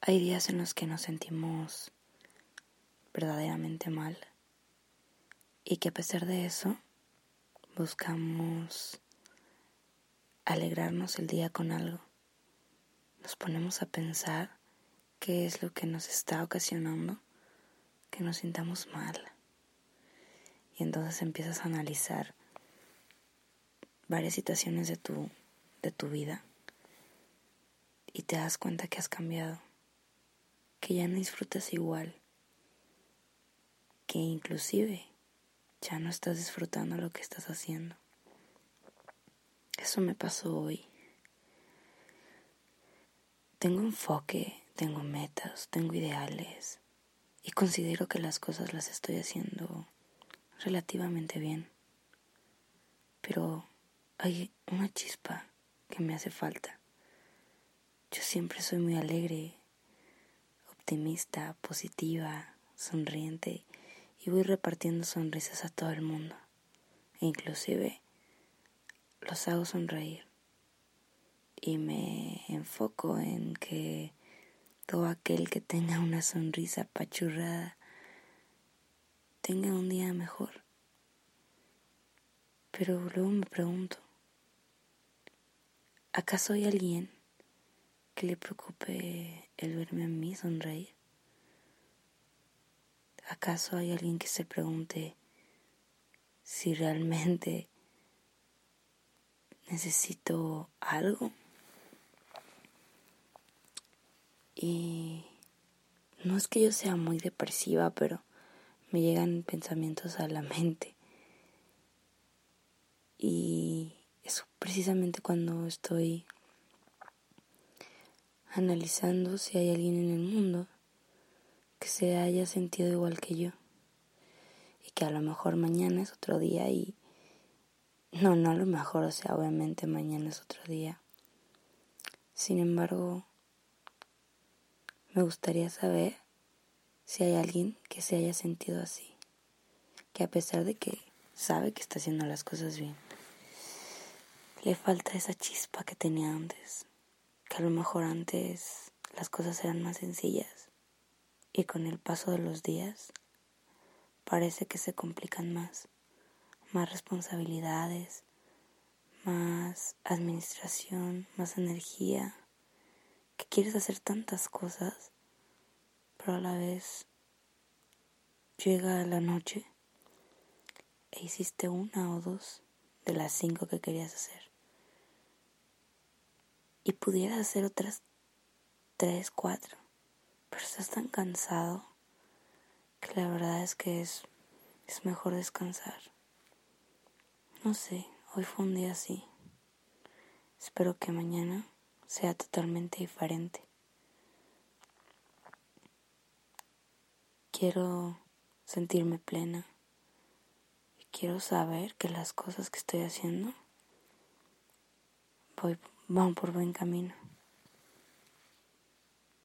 Hay días en los que nos sentimos verdaderamente mal y que a pesar de eso buscamos alegrarnos el día con algo. Nos ponemos a pensar qué es lo que nos está ocasionando que nos sintamos mal. Y entonces empiezas a analizar varias situaciones de tu, de tu vida y te das cuenta que has cambiado que ya no disfrutas igual, que inclusive ya no estás disfrutando lo que estás haciendo. Eso me pasó hoy. Tengo enfoque, tengo metas, tengo ideales y considero que las cosas las estoy haciendo relativamente bien. Pero hay una chispa que me hace falta. Yo siempre soy muy alegre, optimista, positiva, sonriente y voy repartiendo sonrisas a todo el mundo. E inclusive los hago sonreír y me enfoco en que todo aquel que tenga una sonrisa pachurrada tenga un día mejor. Pero luego me pregunto, ¿acaso hay alguien que le preocupe el verme a mí sonreír? ¿Acaso hay alguien que se pregunte si realmente necesito algo? Y no es que yo sea muy depresiva, pero me llegan pensamientos a la mente. Y eso precisamente cuando estoy analizando si hay alguien en el mundo que se haya sentido igual que yo y que a lo mejor mañana es otro día y no, no a lo mejor, o sea, obviamente mañana es otro día. Sin embargo, me gustaría saber si hay alguien que se haya sentido así, que a pesar de que sabe que está haciendo las cosas bien, le falta esa chispa que tenía antes que a lo mejor antes las cosas eran más sencillas y con el paso de los días parece que se complican más, más responsabilidades, más administración, más energía, que quieres hacer tantas cosas, pero a la vez llega la noche e hiciste una o dos de las cinco que querías hacer y pudieras hacer otras tres, cuatro, pero estás tan cansado que la verdad es que es, es mejor descansar. No sé, hoy fue un día así. Espero que mañana sea totalmente diferente. Quiero sentirme plena y quiero saber que las cosas que estoy haciendo voy van por buen camino.